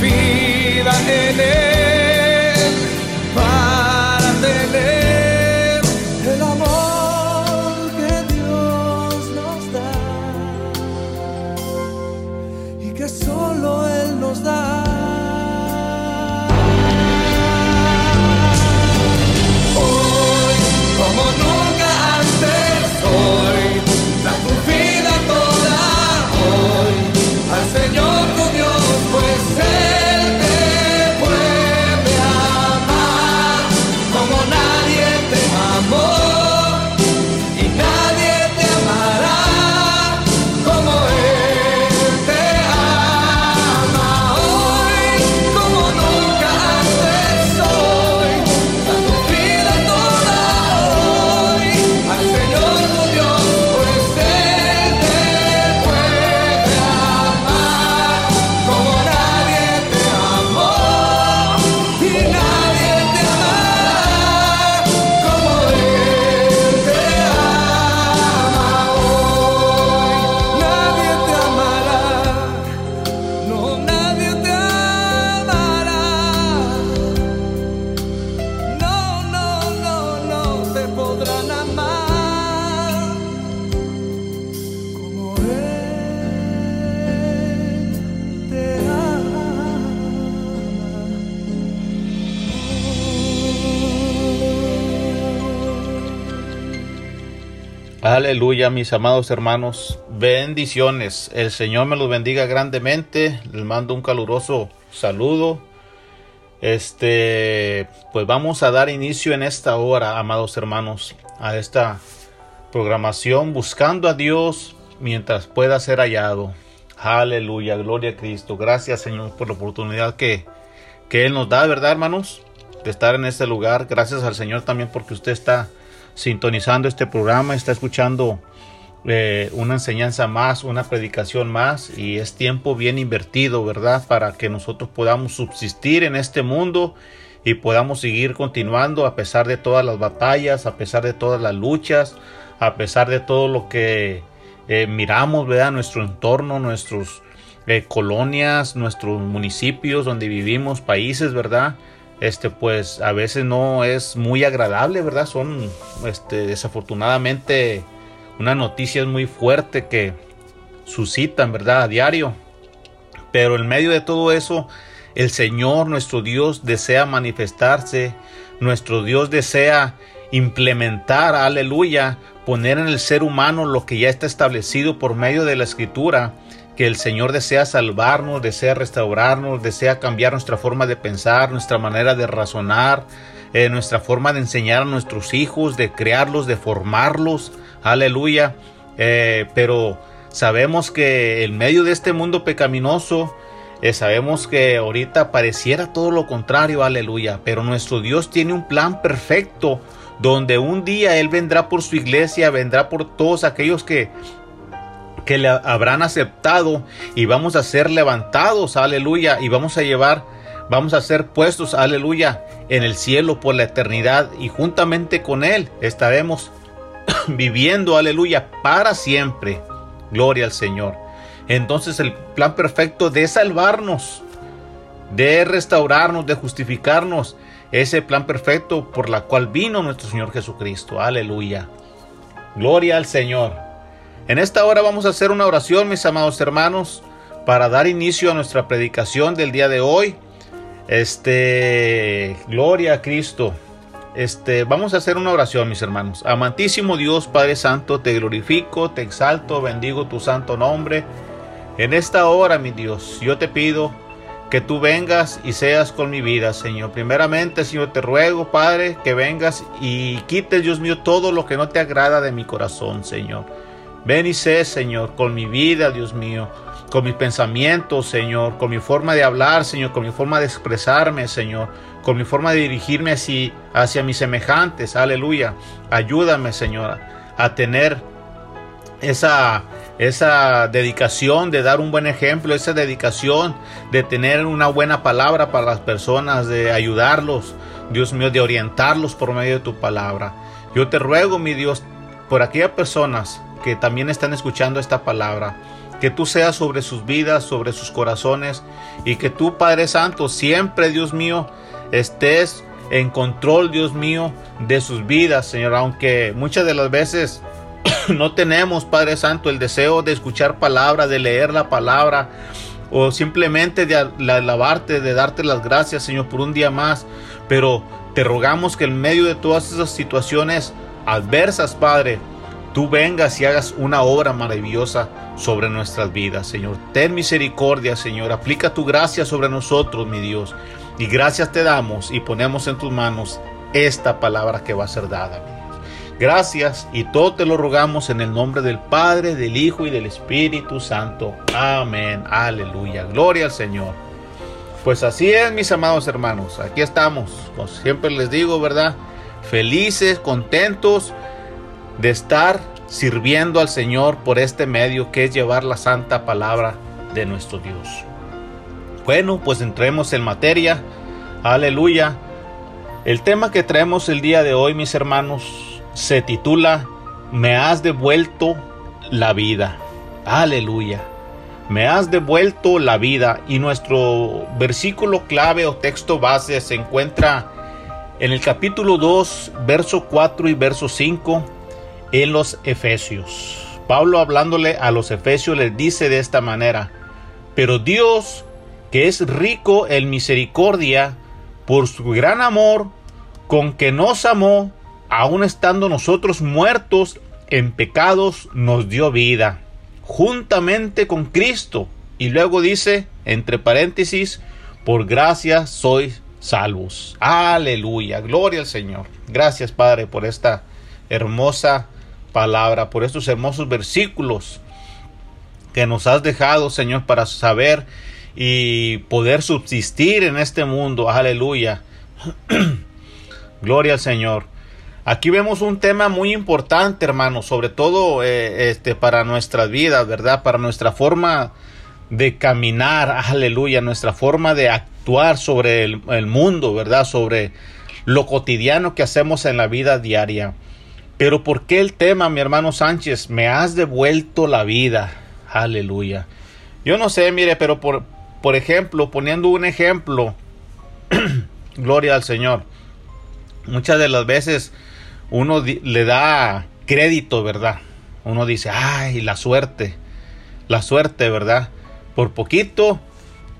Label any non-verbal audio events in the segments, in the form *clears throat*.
vida en él. Aleluya, mis amados hermanos. Bendiciones. El Señor me los bendiga grandemente. Les mando un caluroso saludo. Este, pues vamos a dar inicio en esta hora, amados hermanos, a esta programación buscando a Dios mientras pueda ser hallado. Aleluya, gloria a Cristo. Gracias, Señor, por la oportunidad que, que Él nos da, ¿verdad, hermanos? De estar en este lugar. Gracias al Señor también porque usted está sintonizando este programa, está escuchando eh, una enseñanza más, una predicación más y es tiempo bien invertido, ¿verdad? Para que nosotros podamos subsistir en este mundo y podamos seguir continuando a pesar de todas las batallas, a pesar de todas las luchas, a pesar de todo lo que eh, miramos, ¿verdad? Nuestro entorno, nuestras eh, colonias, nuestros municipios donde vivimos, países, ¿verdad? Este pues a veces no es muy agradable, ¿verdad? Son este desafortunadamente una noticia muy fuerte que suscitan, ¿verdad? A diario. Pero en medio de todo eso, el Señor, nuestro Dios, desea manifestarse, nuestro Dios desea implementar, aleluya, poner en el ser humano lo que ya está establecido por medio de la escritura que el Señor desea salvarnos, desea restaurarnos, desea cambiar nuestra forma de pensar, nuestra manera de razonar, eh, nuestra forma de enseñar a nuestros hijos, de crearlos, de formarlos. Aleluya. Eh, pero sabemos que en medio de este mundo pecaminoso, Eh, sabemos que ahorita pareciera todo lo contrario, aleluya, pero nuestro Dios tiene un plan perfecto donde un día Él vendrá por su iglesia, vendrá por todos aquellos que, que le habrán aceptado y vamos a ser levantados, aleluya, y vamos a llevar, vamos a ser puestos, aleluya, en el cielo por la eternidad y juntamente con Él estaremos *coughs* viviendo, aleluya, para siempre. Gloria al Señor. Entonces el plan perfecto de salvarnos, de restaurarnos, de justificarnos, ese plan perfecto por la cual vino nuestro Señor Jesucristo. Aleluya. Gloria al Señor. En esta hora vamos a hacer una oración, mis amados hermanos, para dar inicio a nuestra predicación del día de hoy. Este, gloria a Cristo. Este, vamos a hacer una oración, mis hermanos. Amantísimo Dios, Padre Santo, te glorifico, te exalto, bendigo tu santo nombre. En esta hora, mi Dios, yo te pido que tú vengas y seas con mi vida, Señor. Primeramente, Señor, te ruego, Padre, que vengas y quites, Dios mío, todo lo que no te agrada de mi corazón, Señor. Ven y sé, Señor, con mi vida, Dios mío, con mis pensamientos, Señor, con mi forma de hablar, Señor, con mi forma de expresarme, Señor, con mi forma de dirigirme hacia, hacia mis semejantes. Aleluya. Ayúdame, Señor, a tener esa esa dedicación de dar un buen ejemplo, esa dedicación de tener una buena palabra para las personas, de ayudarlos, Dios mío, de orientarlos por medio de tu palabra. Yo te ruego, mi Dios, por aquellas personas que también están escuchando esta palabra, que tú seas sobre sus vidas, sobre sus corazones, y que tú, Padre Santo, siempre, Dios mío, estés en control, Dios mío, de sus vidas, Señor, aunque muchas de las veces *coughs* no tenemos, Padre Santo, el deseo de escuchar palabra, de leer la palabra, o simplemente de alabarte, de darte las gracias, Señor, por un día más. Pero te rogamos que en medio de todas esas situaciones adversas, Padre, tú vengas y hagas una obra maravillosa sobre nuestras vidas, Señor. Ten misericordia, Señor. Aplica tu gracia sobre nosotros, mi Dios. Y gracias te damos y ponemos en tus manos esta palabra que va a ser dada. Gracias y todo te lo rogamos en el nombre del Padre, del Hijo y del Espíritu Santo. Amén. Aleluya. Gloria al Señor. Pues así es, mis amados hermanos. Aquí estamos. Como siempre les digo, ¿verdad? Felices, contentos de estar sirviendo al Señor por este medio que es llevar la santa palabra de nuestro Dios. Bueno, pues entremos en materia. Aleluya. El tema que traemos el día de hoy, mis hermanos, se titula Me has devuelto la vida. Aleluya. Me has devuelto la vida y nuestro versículo clave o texto base se encuentra en el capítulo 2, verso 4 y verso 5 en los Efesios. Pablo hablándole a los Efesios les dice de esta manera, pero Dios, que es rico en misericordia, por su gran amor con que nos amó, aun estando nosotros muertos en pecados, nos dio vida, juntamente con Cristo. Y luego dice, entre paréntesis, por gracia sois salvos. Aleluya, gloria al Señor. Gracias Padre por esta hermosa palabra, por estos hermosos versículos que nos has dejado, Señor, para saber y poder subsistir en este mundo. Aleluya. *clears throat* Gloria al Señor. Aquí vemos un tema muy importante, hermano, sobre todo eh, este, para nuestras vidas, ¿verdad? Para nuestra forma de caminar, aleluya, nuestra forma de actuar sobre el, el mundo, ¿verdad? Sobre lo cotidiano que hacemos en la vida diaria. Pero ¿por qué el tema, mi hermano Sánchez? Me has devuelto la vida. Aleluya. Yo no sé, mire, pero por, por ejemplo, poniendo un ejemplo, *clears throat* gloria al Señor. Muchas de las veces uno le da crédito, ¿verdad? Uno dice, ay, la suerte, la suerte, ¿verdad? Por poquito,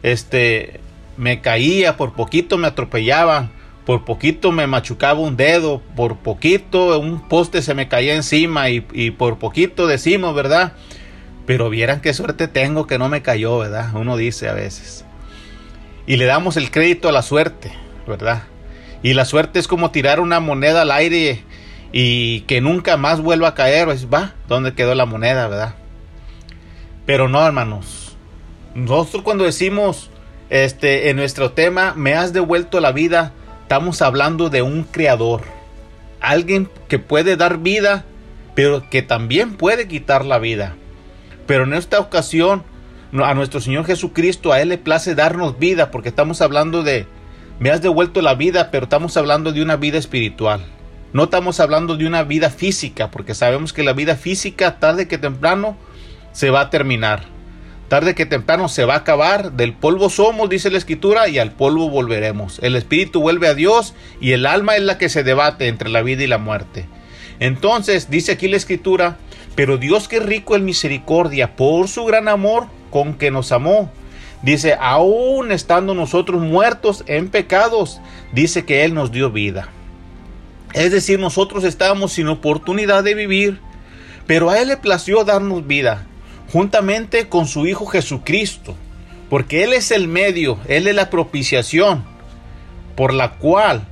este, me caía, por poquito me atropellaba, por poquito me machucaba un dedo, por poquito un poste se me caía encima y, por poquito decimos, ¿verdad? Pero vieran qué suerte tengo que no me cayó, ¿verdad? Uno dice a veces. Y le damos el crédito a la suerte, ¿verdad? Y la suerte es como tirar una moneda al aire y que nunca más vuelva a caer, pues va, ¿dónde quedó la moneda, verdad? Pero no, hermanos. nosotros cuando decimos este, en nuestro tema, me has devuelto la vida, estamos hablando de un creador. Alguien que puede dar vida, pero que también puede quitar la vida. Pero en esta ocasión, a nuestro Señor Jesucristo, a Él le place darnos vida, porque estamos hablando de, me has devuelto la vida, pero estamos hablando de una vida espiritual. No estamos hablando de una vida física, porque sabemos que la vida física, tarde que temprano, se va a terminar. Tarde que temprano se va a acabar. Del polvo somos, dice la escritura, y al polvo volveremos. El espíritu vuelve a Dios y el alma es la que se debate entre la vida y la muerte. Entonces, dice aquí la escritura, pero Dios que rico en misericordia, por su gran amor con que nos amó. Dice, aún estando nosotros muertos en pecados, dice que Él nos dio vida. Es decir, nosotros estábamos sin oportunidad de vivir, pero a Él le plació darnos vida, juntamente con su Hijo Jesucristo, porque Él es el medio, Él es la propiciación, por la cual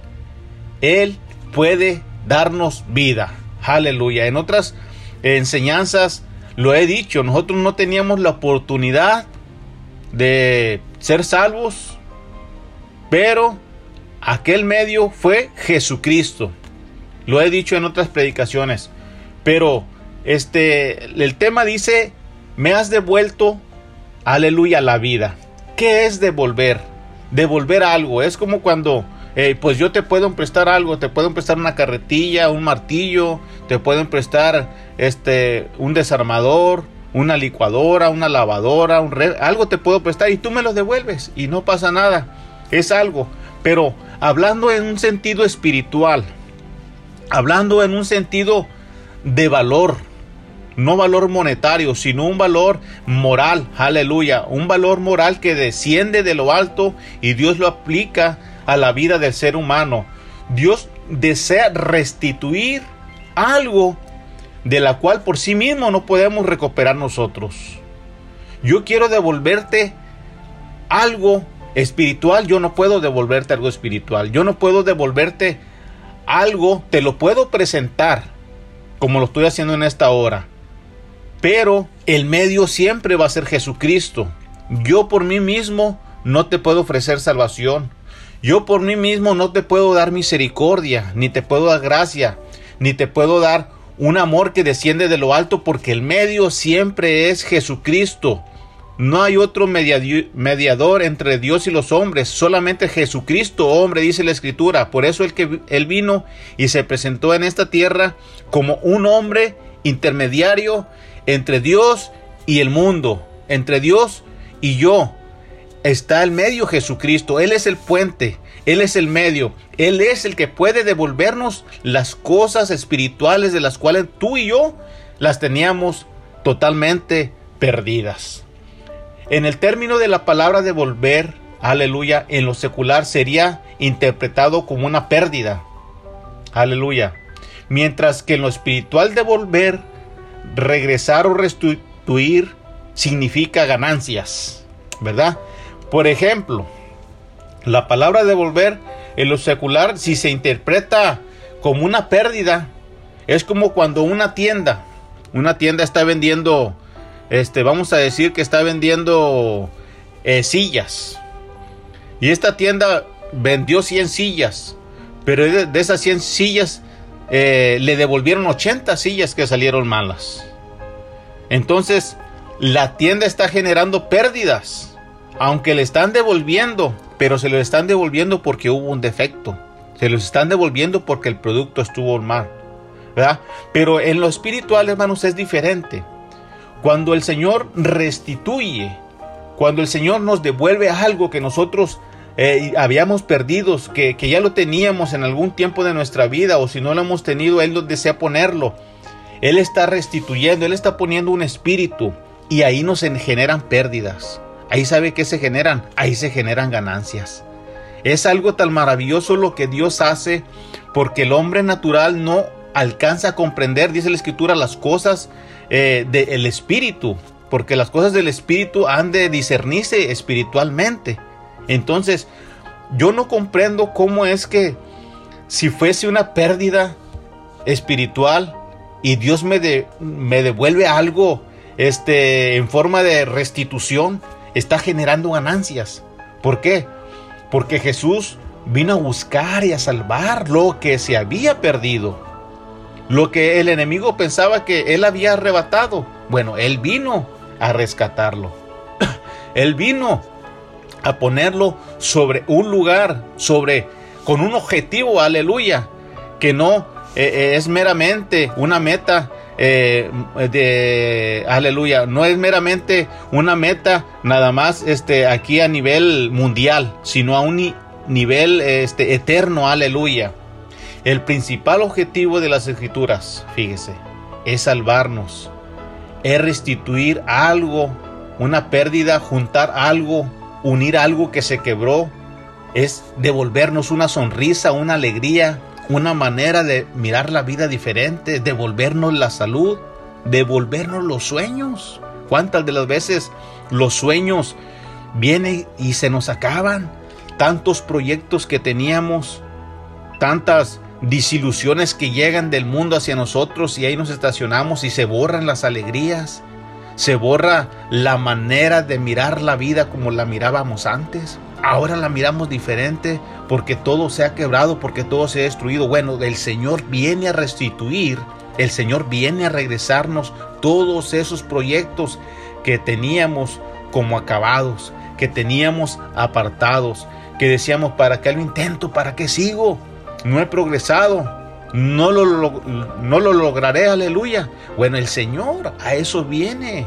Él puede darnos vida. Aleluya. En otras enseñanzas lo he dicho, nosotros no teníamos la oportunidad de ser salvos, pero aquel medio fue Jesucristo. Lo he dicho en otras predicaciones. Pero este el tema dice, "Me has devuelto aleluya la vida." ¿Qué es devolver? Devolver algo es como cuando eh, pues yo te puedo prestar algo, te puedo prestar una carretilla, un martillo, te pueden prestar este un desarmador, una licuadora, una lavadora, un algo te puedo prestar y tú me lo devuelves y no pasa nada. Es algo, pero hablando en un sentido espiritual, hablando en un sentido de valor, no valor monetario, sino un valor moral, aleluya, un valor moral que desciende de lo alto y Dios lo aplica a la vida del ser humano. Dios desea restituir algo de la cual por sí mismo no podemos recuperar nosotros. Yo quiero devolverte algo espiritual, yo no puedo devolverte algo espiritual, yo no puedo devolverte algo, te lo puedo presentar como lo estoy haciendo en esta hora. Pero el medio siempre va a ser Jesucristo. Yo por mí mismo no te puedo ofrecer salvación. Yo por mí mismo no te puedo dar misericordia, ni te puedo dar gracia, ni te puedo dar un amor que desciende de lo alto, porque el medio siempre es Jesucristo. No hay otro mediador entre Dios y los hombres, solamente Jesucristo, hombre, dice la Escritura. Por eso el que él vino y se presentó en esta tierra como un hombre intermediario entre Dios y el mundo, entre Dios y yo. Está el medio Jesucristo, Él es el puente, Él es el medio, Él es el que puede devolvernos las cosas espirituales de las cuales tú y yo las teníamos totalmente perdidas. En el término de la palabra devolver, aleluya, en lo secular sería interpretado como una pérdida. Aleluya. Mientras que en lo espiritual devolver, regresar o restituir significa ganancias, ¿verdad? Por ejemplo, la palabra devolver en lo secular, si se interpreta como una pérdida, es como cuando una tienda, una tienda está vendiendo este, vamos a decir que está vendiendo eh, sillas. Y esta tienda vendió 100 sillas, pero de, esas 100 sillas eh, le devolvieron 80 sillas que salieron malas. Entonces, la tienda está generando pérdidas, aunque le están devolviendo, pero se lo están devolviendo porque hubo un defecto. Se los están devolviendo porque el producto estuvo mal. ¿verdad? Pero en lo espiritual, hermanos, es diferente. Cuando el Señor restituye, cuando el Señor nos devuelve algo que nosotros eh, habíamos perdido, que, que, ya lo teníamos en algún tiempo de nuestra vida o si no lo hemos tenido, Él desea ponerlo. Él está restituyendo, Él está poniendo un espíritu y ahí nos generan pérdidas. Ahí sabe que se generan, ahí se generan ganancias. Es algo tan maravilloso lo que Dios hace porque el hombre natural no alcanza a comprender, dice la escritura, las cosas eh, del espíritu, porque las cosas del espíritu han de discernirse espiritualmente. Entonces, yo no comprendo cómo es que si fuese una pérdida espiritual y Dios me, me devuelve algo este, en forma de restitución, está generando ganancias. ¿Por qué? Porque Jesús vino a buscar y a salvar lo que se había perdido. Lo que el enemigo pensaba que él había arrebatado. Bueno, él vino a rescatarlo. *clears throat* él vino a ponerlo sobre un lugar, sobre con un objetivo, aleluya, que no eh, eh, es meramente una meta eh, de aleluya, no es meramente una meta nada más este aquí a nivel mundial, sino a un nivel este eterno, aleluya. El principal objetivo de las escrituras, fíjese, es salvarnos, es restituir algo, una pérdida, juntar algo, unir algo que se quebró, es devolvernos una sonrisa, una alegría, una manera de mirar la vida diferente, devolvernos la salud, devolvernos los sueños. ¿Cuántas de las veces los sueños vienen y se nos acaban? Tantos proyectos que teníamos, tantas disilusiones que llegan del mundo hacia nosotros y ahí nos estacionamos y se borran las alegrías, se borra la manera de mirar la vida como la mirábamos antes. Ahora la miramos diferente porque todo se ha quebrado, porque todo se ha destruido. Bueno, el Señor viene a restituir, el Señor viene a regresarnos todos esos proyectos que teníamos como acabados, que teníamos apartados, que decíamos, ¿para qué lo intento? ¿Para qué sigo? No he progresado, no lo, no lo lograré, aleluya. Bueno, el Señor a eso viene,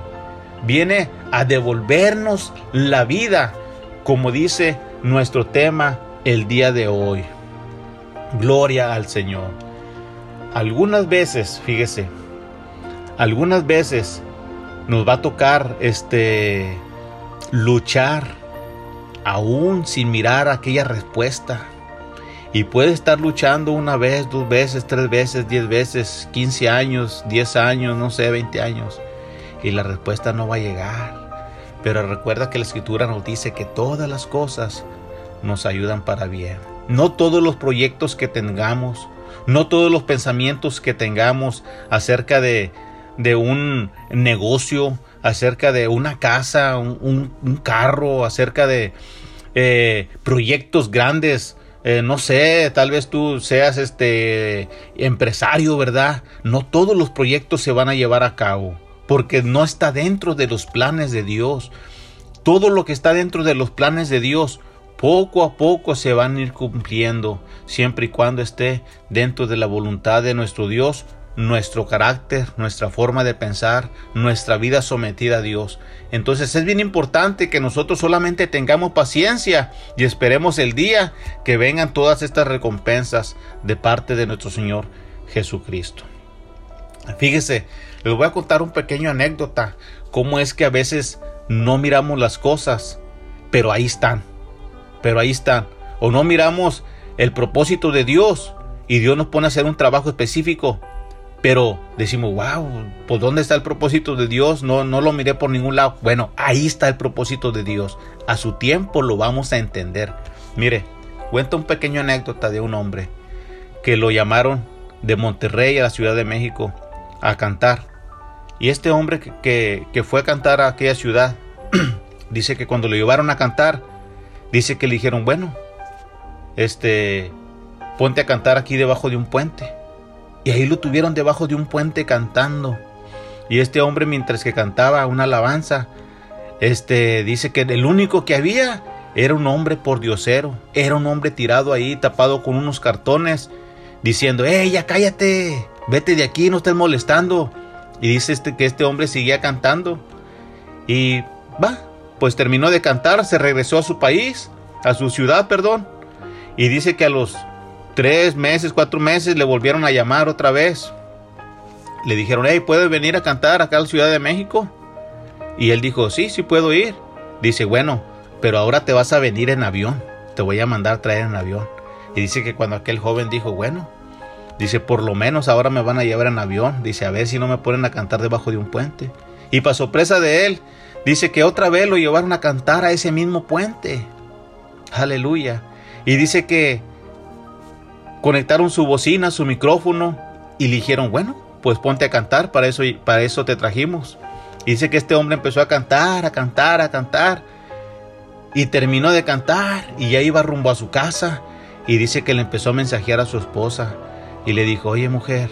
viene a devolvernos la vida como dice nuestro tema el día de hoy. Gloria al Señor. Algunas veces, fíjese, algunas veces nos va a tocar este luchar aún sin mirar aquella respuesta. Y puede estar luchando una vez, dos veces, tres veces, diez veces, quince años, diez años, no sé, veinte años. Y la respuesta no va a llegar. Pero recuerda que la escritura nos dice que todas las cosas nos ayudan para bien. No todos los proyectos que tengamos, no todos los pensamientos que tengamos acerca de, un negocio, acerca de una casa, un, carro, acerca de eh, proyectos grandes, eh, no sé, tal vez tú seas este empresario, ¿verdad? No todos los proyectos se van a llevar a cabo porque no está dentro de los planes de Dios. Todo lo que está dentro de los planes de Dios, poco a poco se van a ir cumpliendo, siempre y cuando esté dentro de la voluntad de nuestro Dios, nuestro carácter, nuestra forma de pensar, nuestra vida sometida a Dios. Entonces es bien importante que nosotros solamente tengamos paciencia y esperemos el día que vengan todas estas recompensas de parte de nuestro Señor Jesucristo. Fíjese, les voy a contar un pequeño anécdota, cómo es que a veces no miramos las cosas, pero ahí están, pero ahí están. O no miramos el propósito de Dios y Dios nos pone a hacer un trabajo específico, pero decimos, wow, ¿por dónde está el propósito de Dios? No, no lo miré por ningún lado. Bueno, ahí está el propósito de Dios. A su tiempo lo vamos a entender. Mire, cuenta un pequeño anécdota de un hombre que lo llamaron de Monterrey a la Ciudad de México a cantar. Y este hombre que, fue a cantar a aquella ciudad, *clears throat* dice que cuando lo llevaron a cantar, dice que le dijeron, bueno, este, ponte a cantar aquí debajo de un puente. Y ahí lo tuvieron debajo de un puente cantando. Y este hombre mientras que cantaba una alabanza, este, dice que el único que había era un hombre por diosero, era un hombre tirado ahí, tapado con unos cartones, diciendo, ¡Ey, ya cállate! vete de aquí, no estés molestando. Y dice este, que este hombre seguía cantando. Y va, pues terminó de cantar, se regresó a su país, a su ciudad, perdón. Y dice que a los tres meses, cuatro meses le volvieron a llamar otra vez. Le dijeron, hey, ¿puedes venir a cantar acá a la Ciudad de México? Y él dijo, sí, sí puedo ir. Dice, bueno, pero ahora te vas a venir en avión. Te voy a mandar traer en avión. Y dice que cuando aquel joven dijo, bueno, Dice, por lo menos ahora me van a llevar en avión. Dice, a ver si no me ponen a cantar debajo de un puente. Y para sorpresa de él, dice que otra vez lo llevaron a cantar a ese mismo puente. Aleluya. Y dice que conectaron su bocina, su micrófono y le dijeron, bueno, pues ponte a cantar, para eso, para eso te trajimos. Y dice que este hombre empezó a cantar, a cantar, a cantar. y terminó de cantar y ya iba rumbo a su casa y dice que le empezó a mensajear a su esposa y le dijo, oye mujer,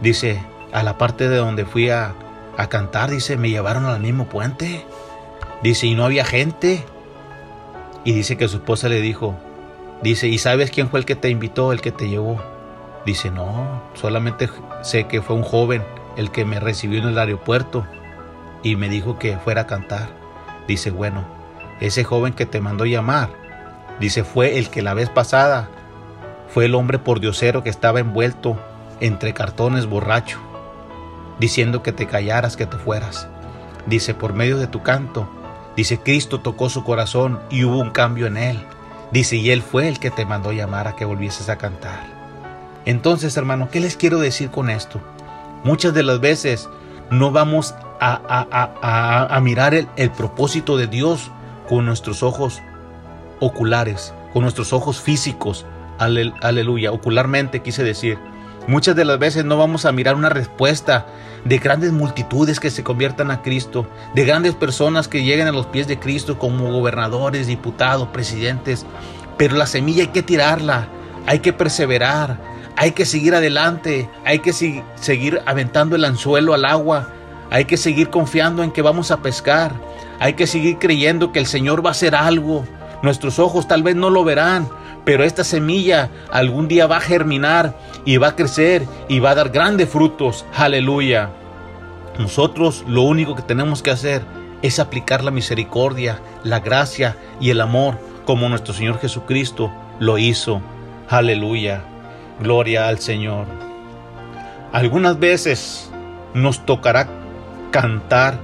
dice, a la parte de donde fui a, a cantar, dice, me llevaron al mismo puente. Dice, y no había gente. Y dice que su esposa le dijo, dice, ¿y sabes quién fue el que te invitó, el que te llevó? Dice, no, solamente sé que fue un joven el que me recibió en el aeropuerto y me dijo que fuera a cantar. Dice, bueno, ese joven que te mandó llamar, dice, fue el que la vez pasada fue el hombre por diosero que estaba envuelto entre cartones borracho, diciendo que te callaras, que te fueras. Dice, por medio de tu canto, dice, Cristo tocó su corazón y hubo un cambio en él. Dice, y él fue el que te mandó llamar a que volvieses a cantar. Entonces, hermano, ¿qué les quiero decir con esto? Muchas de las veces no vamos a, mirar el, el propósito de Dios con nuestros ojos oculares, con nuestros ojos físicos. Aleluya, ocularmente quise decir. Muchas de las veces no vamos a mirar una respuesta de grandes multitudes que se conviertan a Cristo, de grandes personas que lleguen a los pies de Cristo como gobernadores, diputados, presidentes. Pero la semilla hay que tirarla, hay que perseverar, hay que seguir adelante, hay que seguir aventando el anzuelo al agua, hay que seguir confiando en que vamos a pescar, hay que seguir creyendo que el Señor va a hacer algo. Nuestros ojos tal vez no lo verán, pero esta semilla algún día va a germinar y va a crecer y va a dar grandes frutos. Aleluya. Nosotros lo único que tenemos que hacer es aplicar la misericordia, la gracia y el amor como nuestro Señor Jesucristo lo hizo. Aleluya. Gloria al Señor. Algunas veces nos tocará cantar,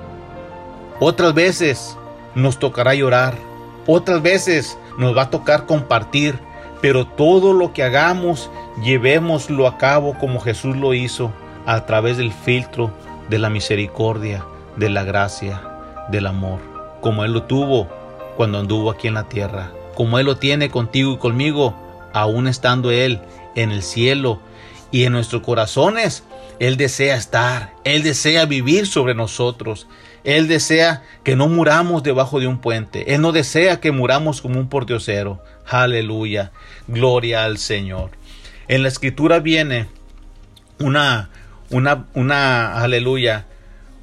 otras veces nos tocará llorar, otras veces nos va a tocar compartir, pero todo lo que hagamos, llevémoslo a cabo como Jesús lo hizo, a través del filtro de la misericordia, de la gracia, del amor, como Él lo tuvo cuando anduvo aquí en la tierra, como Él lo tiene contigo y conmigo, aún estando Él en el cielo y en nuestros corazones. Él desea estar, Él desea vivir sobre nosotros. Él desea que no muramos debajo de un puente. Él no desea que muramos como un pordiosero. Aleluya. Gloria al Señor. En la escritura viene una, una, una, aleluya,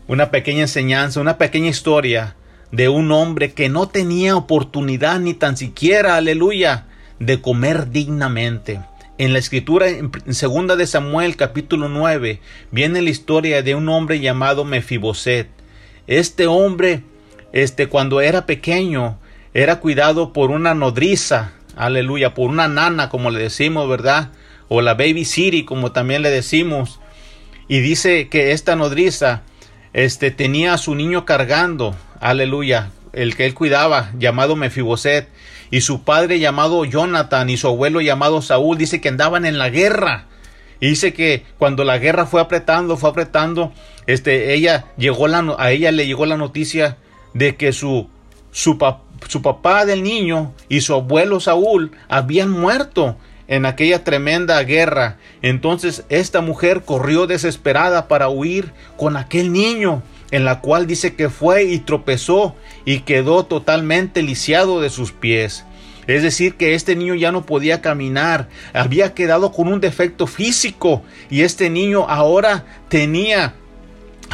una pequeña enseñanza, una pequeña historia de un hombre que no tenía oportunidad ni tan siquiera, aleluya, de comer dignamente. En la escritura, en segunda de Samuel, capítulo 9, viene la historia de un hombre llamado Mefiboset. Este hombre, este, cuando era pequeño, era cuidado por una nodriza, aleluya, por una nana, como le decimos, ¿verdad? O la baby city, como también le decimos. Y dice que esta nodriza, este, tenía a su niño cargando, aleluya, el que él cuidaba, llamado Mefiboset y su padre llamado Jonathan y su abuelo llamado Saúl, dice que andaban en la guerra. Y dice que cuando la guerra fue apretando, fue apretando, este, ella llegó la, a ella le llegó la noticia de que su, su, su papá del niño y su abuelo Saúl habían muerto en aquella tremenda guerra. Entonces esta mujer corrió desesperada para huir con aquel niño en la cual dice que fue y tropezó y quedó totalmente lisiado de sus pies. Es decir, que este niño ya no podía caminar, había quedado con un defecto físico y este niño ahora tenía,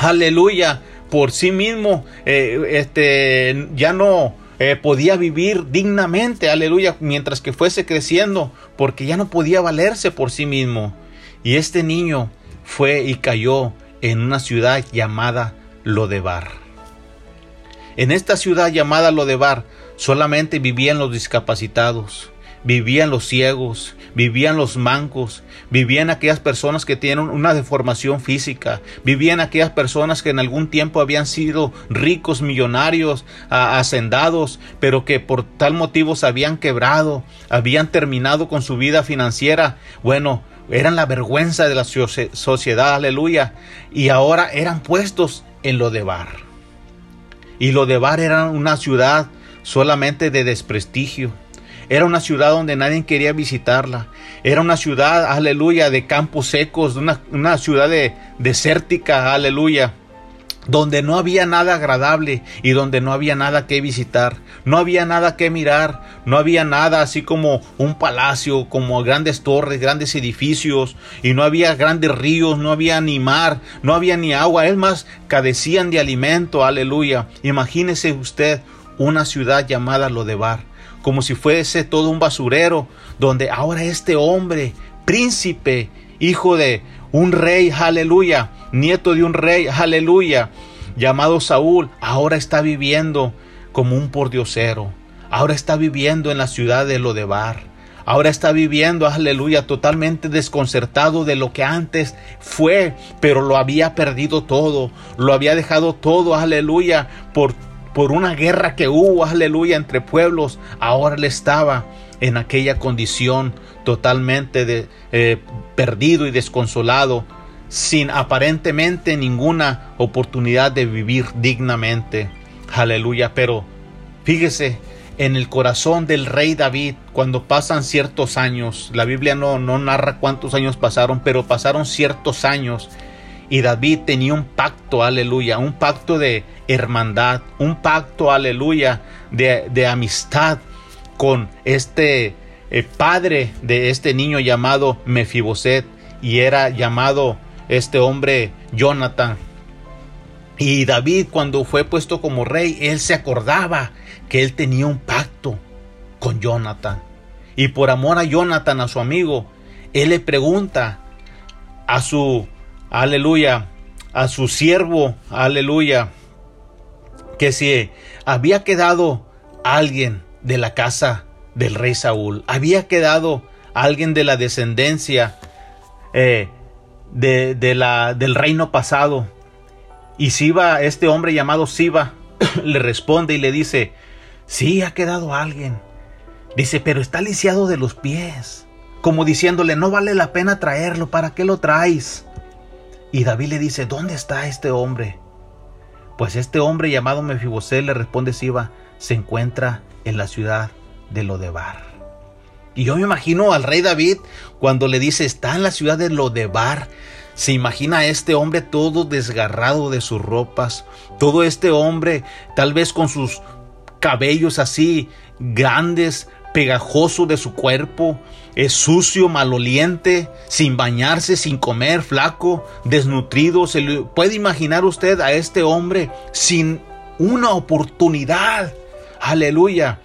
aleluya, por sí mismo, eh, este, ya no eh, podía vivir dignamente, aleluya, mientras que fuese creciendo, porque ya no podía valerse por sí mismo. Y este niño fue y cayó en una ciudad llamada Lodebar. En esta ciudad llamada Lodebar solamente vivían los discapacitados, vivían los ciegos, vivían los mancos, vivían aquellas personas que tienen una deformación física, vivían aquellas personas que en algún tiempo habían sido ricos, millonarios, hacendados, pero que por tal motivo se habían quebrado, habían terminado con su vida financiera. Bueno, eran la vergüenza de la sociedad, aleluya, y ahora eran puestos en Lodebar. Y Lodebar era una ciudad solamente de desprestigio. Era una ciudad donde nadie quería visitarla. Era una ciudad, aleluya, de campos secos, una, una ciudad de, desértica, aleluya. donde no había nada agradable y donde no había nada que visitar, no había nada que mirar, no había nada así como un palacio, como grandes torres, grandes edificios, y no había grandes ríos, no había ni mar, no había ni agua, es más, cadecían de alimento, aleluya. Imagínese usted una ciudad llamada Lodebar, como si fuese todo un basurero, donde ahora este hombre, príncipe, hijo de un rey, aleluya, nieto de un rey, aleluya, llamado Saúl, ahora está viviendo como un pordiosero. Ahora está viviendo en la ciudad de Lodebar. Ahora está viviendo, aleluya, totalmente desconcertado de lo que antes fue, pero lo había perdido todo, lo había dejado todo, aleluya, por, por una guerra que hubo, aleluya, entre pueblos. Ahora le estaba en aquella condición totalmente eh, perdido y desconsolado, sin aparentemente ninguna oportunidad de vivir dignamente. Aleluya, pero fíjese, en el corazón del rey David, cuando pasan ciertos años, la Biblia no narra cuántos años pasaron, pero pasaron ciertos años, y David tenía un pacto, aleluya, un pacto de hermandad, un pacto, aleluya, de, amistad con este el padre de este niño llamado Mefiboset y era llamado este hombre Jonathan. Y David cuando fue puesto como rey, él se acordaba que él tenía un pacto con Jonathan. Y por amor a Jonathan, a su amigo, él le pregunta a su, aleluya, a su siervo, aleluya, que si había quedado alguien de la casa del rey Saúl. Había quedado alguien de la descendencia eh, de, la, del reino pasado. Y Siba, este hombre llamado Siba, *clears throat* le responde y le dice, sí, ha quedado alguien. Dice, pero está lisiado de los pies. Como diciéndole, no vale la pena traerlo, ¿para qué lo traes? Y David le dice, ¿dónde está este hombre? Pues este hombre llamado Mefibosé le responde Siba, se encuentra en la ciudad de Lodebar. Y yo me imagino al rey David cuando le dice, está en la ciudad de Lodebar. Se imagina a este hombre todo desgarrado de sus ropas, todo este hombre tal vez con sus cabellos así grandes, pegajoso de su cuerpo, es sucio, maloliente, sin bañarse, sin comer, flaco, desnutrido. Se le puede imaginar usted a este hombre sin una oportunidad. Aleluya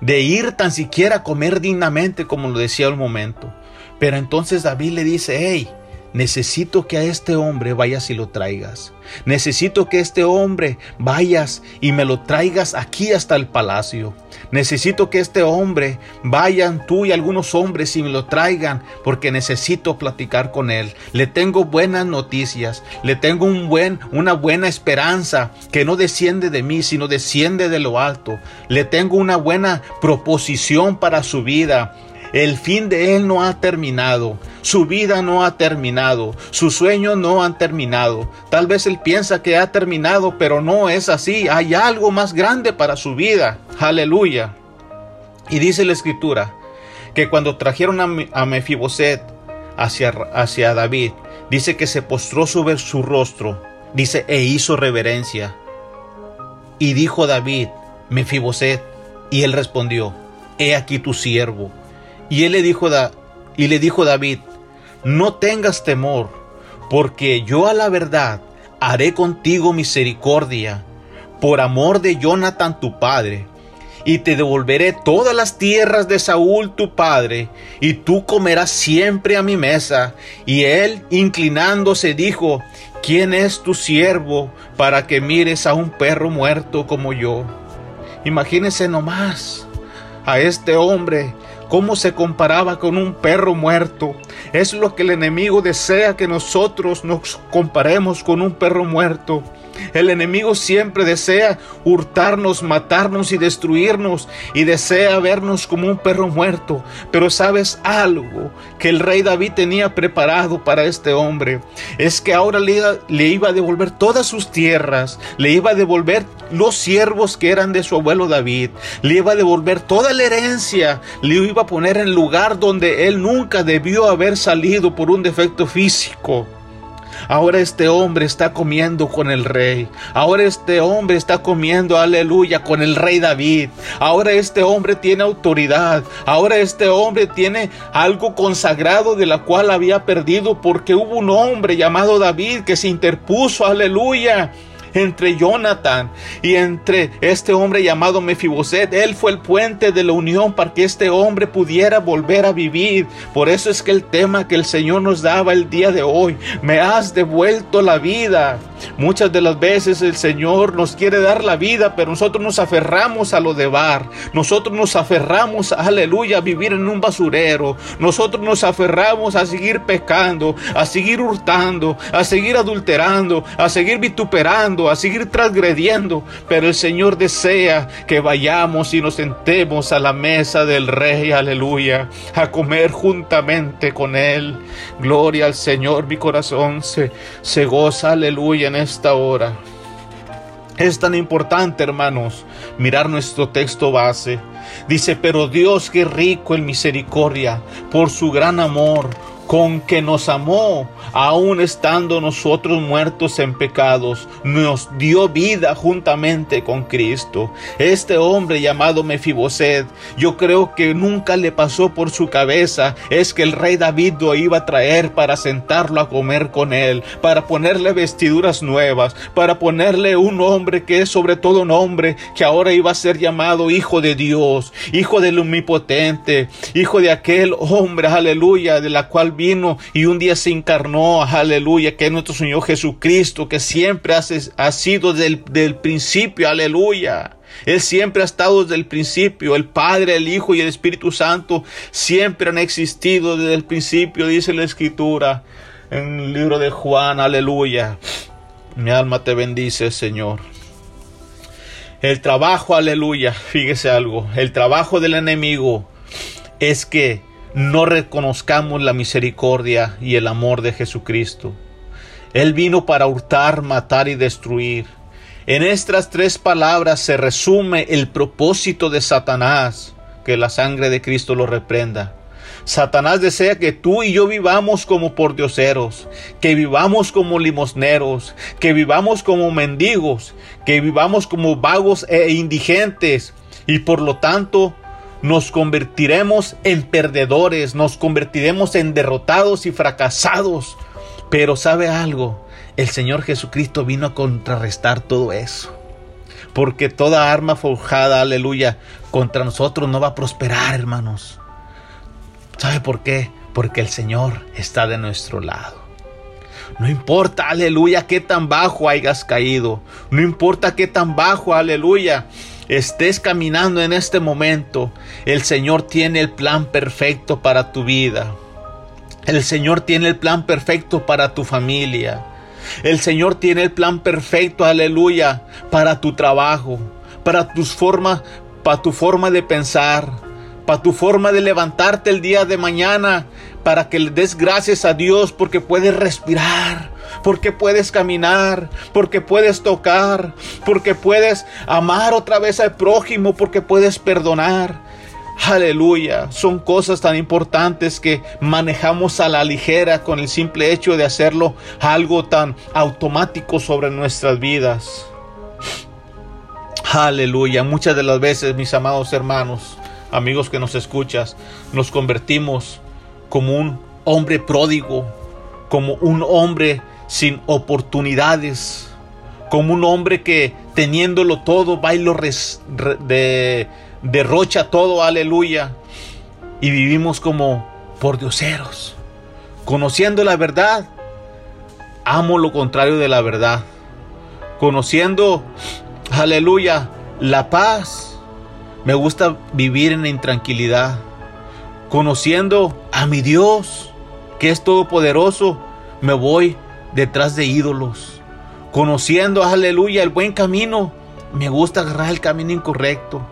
de ir tan siquiera a comer dignamente como lo decía al momento. Pero entonces David le dice, hey, necesito que a este hombre vayas y lo traigas. Necesito que este hombre vayas y me lo traigas aquí hasta el palacio. Necesito que este hombre vayan tú y algunos hombres y me lo traigan porque necesito platicar con él. Le tengo buenas noticias, le tengo un buen, una buena esperanza que no desciende de mí, sino desciende de lo alto. Le tengo una buena proposición para su vida. El fin de él no ha terminado, su vida no ha terminado, sus sueños no han terminado. Tal vez él piensa que ha terminado, pero no es así. Hay algo más grande para su vida. Aleluya. Y dice la escritura que cuando trajeron a, Mefiboset hacia, hacia David, dice que se postró sobre su rostro, dice, e hizo reverencia. Y dijo David, Mefiboset, y él respondió, he aquí tu siervo. Y él le dijo, y le dijo David, no tengas temor, porque yo a la verdad haré contigo misericordia, por amor de Jonathan tu padre, y te devolveré todas las tierras de Saúl tu padre, y tú comerás siempre a mi mesa. Y él, inclinándose, dijo, ¿quién es tu siervo para que mires a un perro muerto como yo? Imagínese nomás a este hombre cómo se comparaba con un perro muerto. Es lo que el enemigo desea que nosotros nos comparemos con un perro muerto. El enemigo siempre desea hurtarnos, matarnos y destruirnos y desea vernos como un perro muerto. Pero sabes algo que el rey David tenía preparado para este hombre. Es que ahora le, iba a devolver todas sus tierras, le iba a devolver los siervos que eran de su abuelo David, le iba a devolver toda la herencia, le iba a poner en lugar donde él nunca debió haber salido por un defecto físico. Ahora este hombre está comiendo con el rey. Ahora este hombre está comiendo, aleluya, con el rey David. Ahora este hombre tiene autoridad. Ahora este hombre tiene algo consagrado de la cual había perdido porque hubo un hombre llamado David que se interpuso, aleluya entre Jonathan y entre este hombre llamado Mefiboset. Él fue el puente de la unión para que este hombre pudiera volver a vivir. Por eso es que el tema que el Señor nos daba el día de hoy, me has devuelto la vida. Muchas de las veces el Señor nos quiere dar la vida, pero nosotros nos aferramos a lo de bar. Nosotros nos aferramos, aleluya, a vivir en un basurero. Nosotros nos aferramos a seguir pecando, a seguir hurtando, a seguir adulterando, a seguir vituperando, a seguir transgrediendo. Pero el Señor desea que vayamos y nos sentemos a la mesa del Rey, aleluya, a comer juntamente con Él. Gloria al Señor, mi corazón se, se goza, aleluya en esta hora. Es tan importante, hermanos, mirar nuestro texto base. Dice, pero Dios que rico en misericordia, por su gran amor, con que nos amó, aun estando nosotros muertos en pecados, nos dio vida juntamente con Cristo. Este hombre llamado Mefiboset, yo creo que nunca le pasó por su cabeza es que el rey David lo iba a traer para sentarlo a comer con él, para ponerle vestiduras nuevas, para ponerle un hombre que es sobre todo un hombre que ahora iba a ser llamado hijo de Dios, hijo del omnipotente, hijo de aquel hombre, aleluya, de la cual vino y un día se encarnó, aleluya, que es nuestro Señor Jesucristo, que siempre ha, sido del, del principio, aleluya. Él siempre ha estado desde el principio. El Padre, el Hijo y el Espíritu Santo siempre han existido desde el principio, dice la Escritura en el libro de Juan. Aleluya. Mi alma te bendice, Señor. El trabajo, aleluya, fíjese algo. El trabajo del enemigo es que no reconozcamos la misericordia y el amor de Jesucristo. Él vino para hurtar, matar y destruir. En estas tres palabras se resume el propósito de Satanás, que la sangre de Cristo lo reprenda. Satanás desea que tú y yo vivamos como pordioseros, que vivamos como limosneros, que vivamos como mendigos, que vivamos como vagos e indigentes y por lo tanto nos convertiremos en perdedores, nos convertiremos en derrotados y fracasados. Pero sabe algo, el Señor Jesucristo vino a contrarrestar todo eso. Porque toda arma forjada, aleluya, contra nosotros no va a prosperar, hermanos. ¿Sabe por qué? Porque el Señor está de nuestro lado. No importa, aleluya, qué tan bajo hayas caído. No importa qué tan bajo, aleluya, estés caminando en este momento, el Señor tiene el plan perfecto para tu vida. El Señor tiene el plan perfecto para tu familia. El Señor tiene el plan perfecto, aleluya, para tu trabajo, para tus formas, para tu forma de pensar, para tu forma de levantarte el día de mañana, para que le des gracias a Dios porque puedes respirar, porque puedes caminar, porque puedes tocar, porque puedes amar otra vez al prójimo, porque puedes perdonar. Aleluya, son cosas tan importantes que manejamos a la ligera con el simple hecho de hacerlo algo tan automático sobre nuestras vidas. Aleluya, muchas de las veces, mis amados hermanos, amigos que nos escuchas, nos convertimos como un hombre pródigo, como un hombre sin oportunidades, como un hombre que teniéndolo todo va y lo de, derrocha todo, aleluya, y vivimos como por dioseros, conociendo la verdad, amo lo contrario de la verdad, conociendo, aleluya, la paz, me gusta vivir en intranquilidad, conociendo a mi Dios, que es todopoderoso, me voy detrás de ídolos. Conociendo, aleluya, el buen camino, me gusta agarrar el camino incorrecto.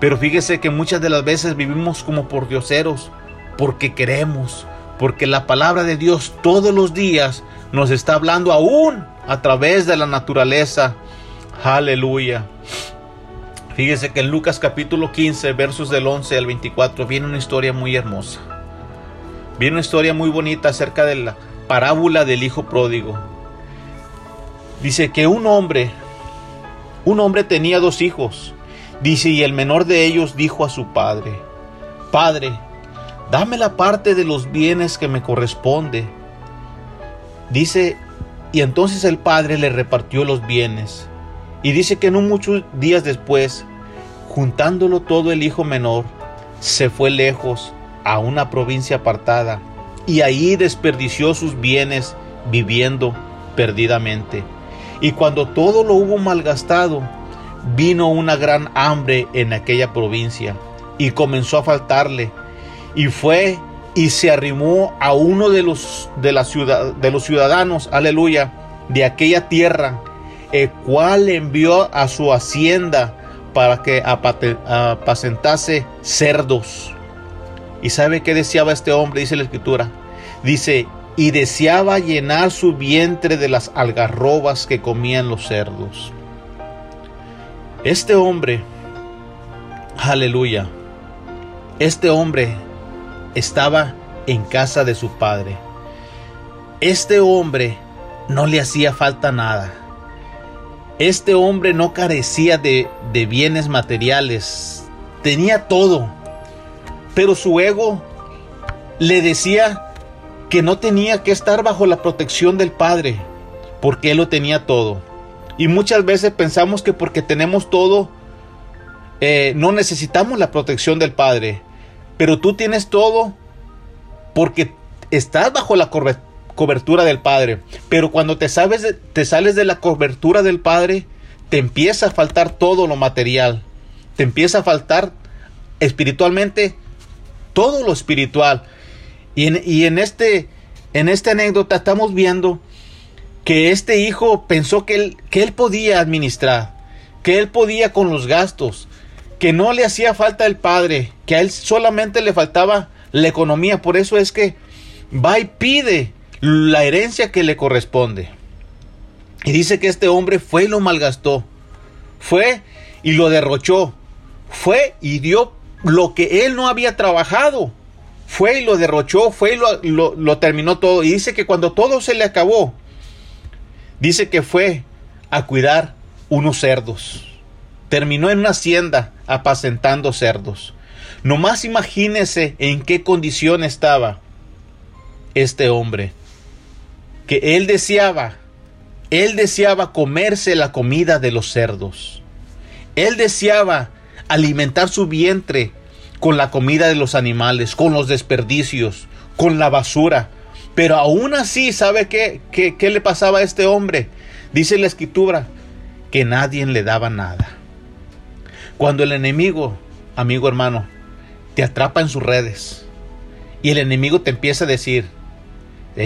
Pero fíjese que muchas de las veces vivimos como por dioseros, porque queremos, porque la palabra de Dios todos los días nos está hablando aún a través de la naturaleza. Aleluya. Fíjese que en Lucas capítulo 15, versos del 11 al 24, viene una historia muy hermosa. Viene una historia muy bonita acerca de la, parábola del hijo pródigo. Dice que un hombre, un hombre tenía dos hijos. Dice, y el menor de ellos dijo a su padre, Padre, dame la parte de los bienes que me corresponde. Dice, y entonces el padre le repartió los bienes. Y dice que no muchos días después, juntándolo todo el hijo menor, se fue lejos a una provincia apartada y ahí desperdició sus bienes viviendo perdidamente. Y cuando todo lo hubo malgastado, vino una gran hambre en aquella provincia y comenzó a faltarle. Y fue y se arrimó a uno de los, de la ciudad, de los ciudadanos, aleluya, de aquella tierra, el cual envió a su hacienda para que apacentase cerdos. ¿Y sabe qué deseaba este hombre? Dice la escritura. Dice, y deseaba llenar su vientre de las algarrobas que comían los cerdos. Este hombre, aleluya, este hombre estaba en casa de su padre. Este hombre no le hacía falta nada. Este hombre no carecía de, de bienes materiales. Tenía todo. Pero su ego le decía que no tenía que estar bajo la protección del Padre, porque Él lo tenía todo. Y muchas veces pensamos que porque tenemos todo, eh, no necesitamos la protección del Padre. Pero tú tienes todo porque estás bajo la cobertura del Padre. Pero cuando te, sabes te sales de la cobertura del Padre, te empieza a faltar todo lo material. Te empieza a faltar espiritualmente todo lo espiritual. Y en, y en, este, en esta anécdota estamos viendo que este hijo pensó que él, que él podía administrar, que él podía con los gastos, que no le hacía falta el padre, que a él solamente le faltaba la economía. Por eso es que va y pide la herencia que le corresponde. Y dice que este hombre fue y lo malgastó. Fue y lo derrochó. Fue y dio lo que él no había trabajado. Fue y lo derrochó, fue y lo, lo terminó todo. Y dice que cuando todo se le acabó, dice que fue a cuidar unos cerdos. Terminó en una hacienda apacentando cerdos. Nomás imagínese en qué condición estaba este hombre. Que él deseaba, él deseaba comerse la comida de los cerdos. Él deseaba alimentar su vientre con la comida de los animales, con los desperdicios, con la basura. Pero aún así, ¿sabe qué, qué, le pasaba a este hombre? Dice la escritura que nadie le daba nada. Cuando el enemigo, amigo hermano, te atrapa en sus redes y el enemigo te empieza a decir,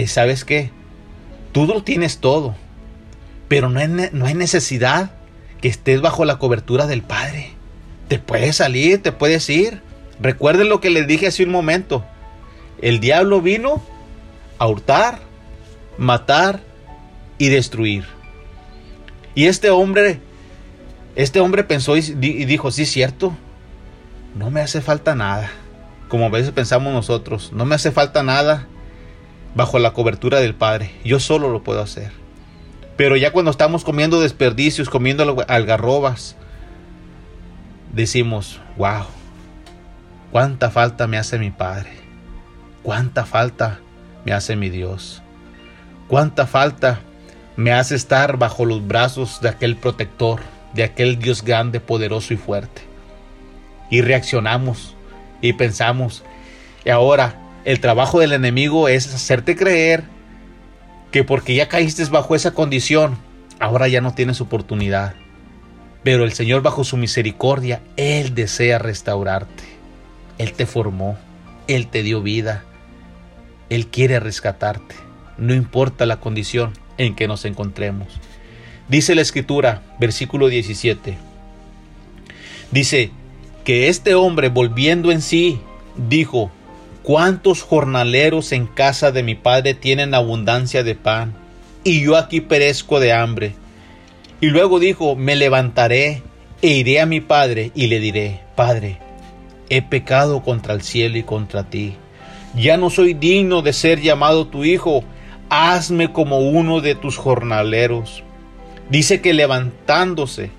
¿sabes qué? Tú lo tienes todo, pero no no hay necesidad que estés bajo la cobertura del Padre. Te puedes salir, te puedes ir. Recuerden lo que les dije hace un momento. El diablo vino a hurtar, matar y destruir. Y este hombre, este hombre pensó y dijo, sí, cierto, no me hace falta nada. Como a veces pensamos nosotros, no me hace falta nada bajo la cobertura del Padre. Yo solo lo puedo hacer. Pero ya cuando estamos comiendo desperdicios, comiendo algarrobas, decimos, wow, cuánta falta me hace mi Padre, cuánta falta me hace mi Dios, cuánta falta me hace estar bajo los brazos de aquel protector, de aquel Dios grande, poderoso y fuerte. Y reaccionamos y pensamos, y ahora el trabajo del enemigo es hacerte creer que porque ya caíste bajo esa condición, ahora ya no tienes oportunidad. Pero el Señor bajo su misericordia, Él desea restaurarte. Él te formó, Él te dio vida, Él quiere rescatarte, no importa la condición en que nos encontremos. Dice la escritura, versículo 17, dice que este hombre volviendo en sí, dijo, ¿cuántos jornaleros en casa de mi padre tienen abundancia de pan? Y yo aquí perezco de hambre. Y luego dijo, me levantaré e iré a mi padre y le diré, Padre, he pecado contra el cielo y contra ti. Ya no soy digno de ser llamado tu hijo. hazme como uno de tus jornaleros. Dice que levantándose,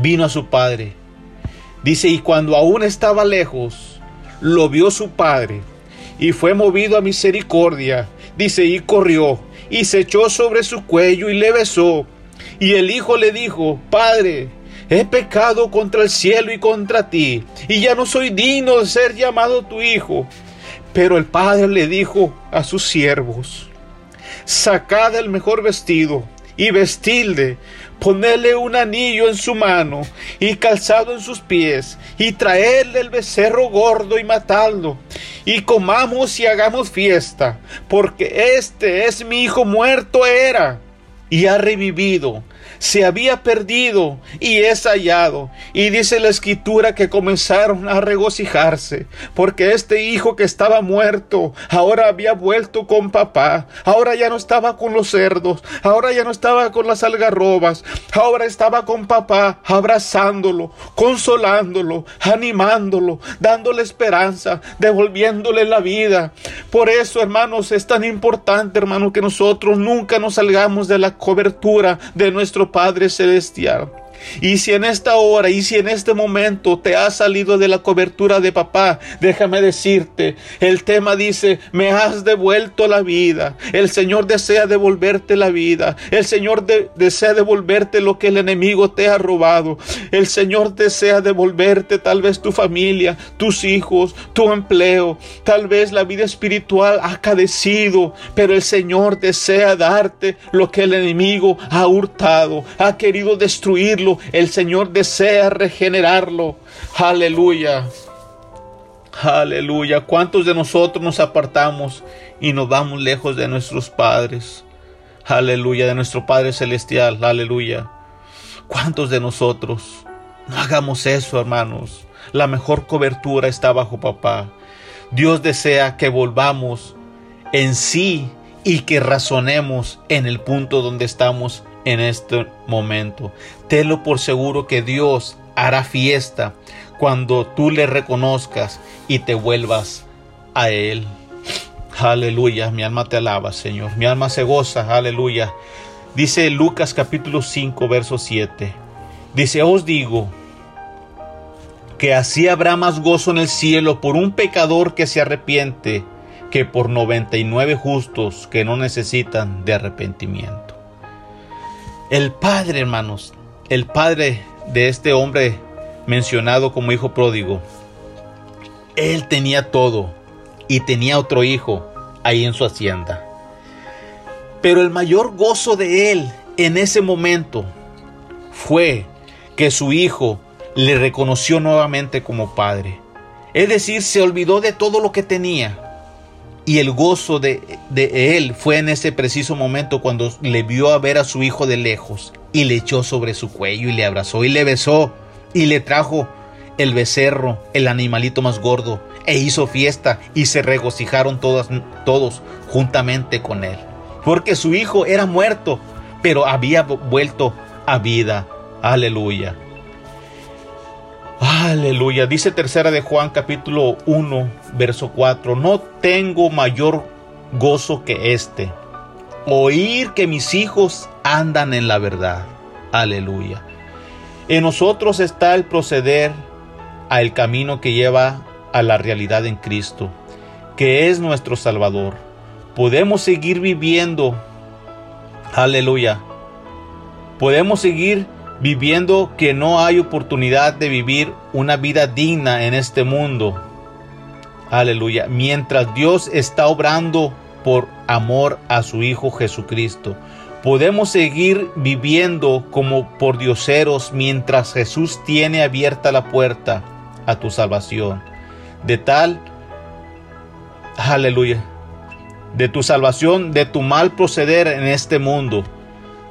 vino a su padre. Dice, y cuando aún estaba lejos, lo vio su padre, y fue movido a misericordia. Dice, y corrió, y se echó sobre su cuello y le besó. Y el hijo le dijo, Padre, he pecado contra el cielo y contra ti, y ya no soy digno de ser llamado tu hijo. Pero el padre le dijo a sus siervos, sacad el mejor vestido y vestidle, ponedle un anillo en su mano y calzado en sus pies, y traedle el becerro gordo y matadlo, y comamos y hagamos fiesta, porque este es mi hijo muerto era y ha revivido se había perdido y es hallado. Y dice la escritura que comenzaron a regocijarse, porque este hijo que estaba muerto, ahora había vuelto con papá, ahora ya no estaba con los cerdos, ahora ya no estaba con las algarrobas, ahora estaba con papá, abrazándolo, consolándolo, animándolo, dándole esperanza, devolviéndole la vida. Por eso, hermanos, es tan importante, hermano, que nosotros nunca nos salgamos de la cobertura de nuestro Padre Celestial. Y si en esta hora y si en este momento te has salido de la cobertura de papá, déjame decirte, el tema dice, me has devuelto la vida. El Señor desea devolverte la vida. El Señor desea devolverte lo que el enemigo te ha robado. El Señor desea devolverte tal vez tu familia, tus hijos, tu empleo. Tal vez la vida espiritual ha cadecido, pero el Señor desea darte lo que el enemigo ha hurtado, ha querido destruirlo el Señor desea regenerarlo. Aleluya. Aleluya. ¿Cuántos de nosotros nos apartamos y nos vamos lejos de nuestros padres? Aleluya, de nuestro Padre Celestial. Aleluya. ¿Cuántos de nosotros? No hagamos eso, hermanos. La mejor cobertura está bajo papá. Dios desea que volvamos en sí y que razonemos en el punto donde estamos en este momento. Tenlo por seguro que Dios hará fiesta cuando tú le reconozcas y te vuelvas a Él. Aleluya, mi alma te alaba, Señor. Mi alma se goza, aleluya. Dice Lucas capítulo 5, verso 7. Dice, os digo que así habrá más gozo en el cielo por un pecador que se arrepiente que por 99 justos que no necesitan de arrepentimiento. El padre, hermanos, el padre de este hombre mencionado como hijo pródigo, él tenía todo y tenía otro hijo ahí en su hacienda. Pero el mayor gozo de él en ese momento fue que su hijo le reconoció nuevamente como padre. Es decir, se olvidó de todo lo que tenía y el gozo de, él fue en ese preciso momento cuando le vio a ver a su hijo de lejos y le echó sobre su cuello y le abrazó y le besó y le trajo el becerro, el animalito más gordo, e hizo fiesta y se regocijaron todos juntamente con él. Porque su hijo era muerto, pero había vuelto a vida. Aleluya. Aleluya. Dice tercera de Juan capítulo 1, verso 4. No tengo mayor gozo que este. Oír que mis hijos andan en la verdad. Aleluya. En nosotros está el proceder al camino que lleva a la realidad en Cristo, que es nuestro Salvador. Podemos seguir viviendo. Aleluya. Podemos seguir viviendo que no hay oportunidad de vivir una vida digna en este mundo. Aleluya. Mientras Dios está obrando por amor a su Hijo Jesucristo. Podemos seguir viviendo como por dioseros mientras Jesús tiene abierta la puerta a tu salvación. De tal, aleluya, de tu salvación, de tu mal proceder en este mundo.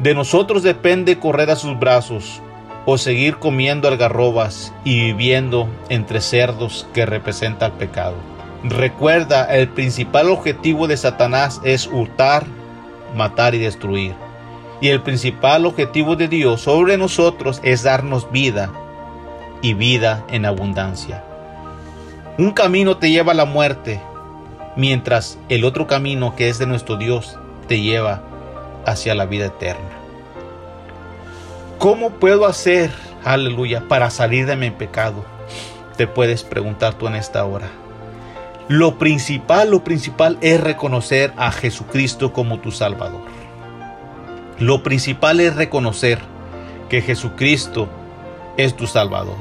De nosotros depende correr a sus brazos o seguir comiendo algarrobas y viviendo entre cerdos que representa el pecado. Recuerda, el principal objetivo de Satanás es hurtar, matar y destruir. Y el principal objetivo de Dios sobre nosotros es darnos vida y vida en abundancia. Un camino te lleva a la muerte, mientras el otro camino que es de nuestro Dios te lleva hacia la vida eterna. ¿Cómo puedo hacer, aleluya, para salir de mi pecado? Te puedes preguntar tú en esta hora. Lo principal, lo principal es reconocer a Jesucristo como tu Salvador. Lo principal es reconocer que Jesucristo es tu Salvador.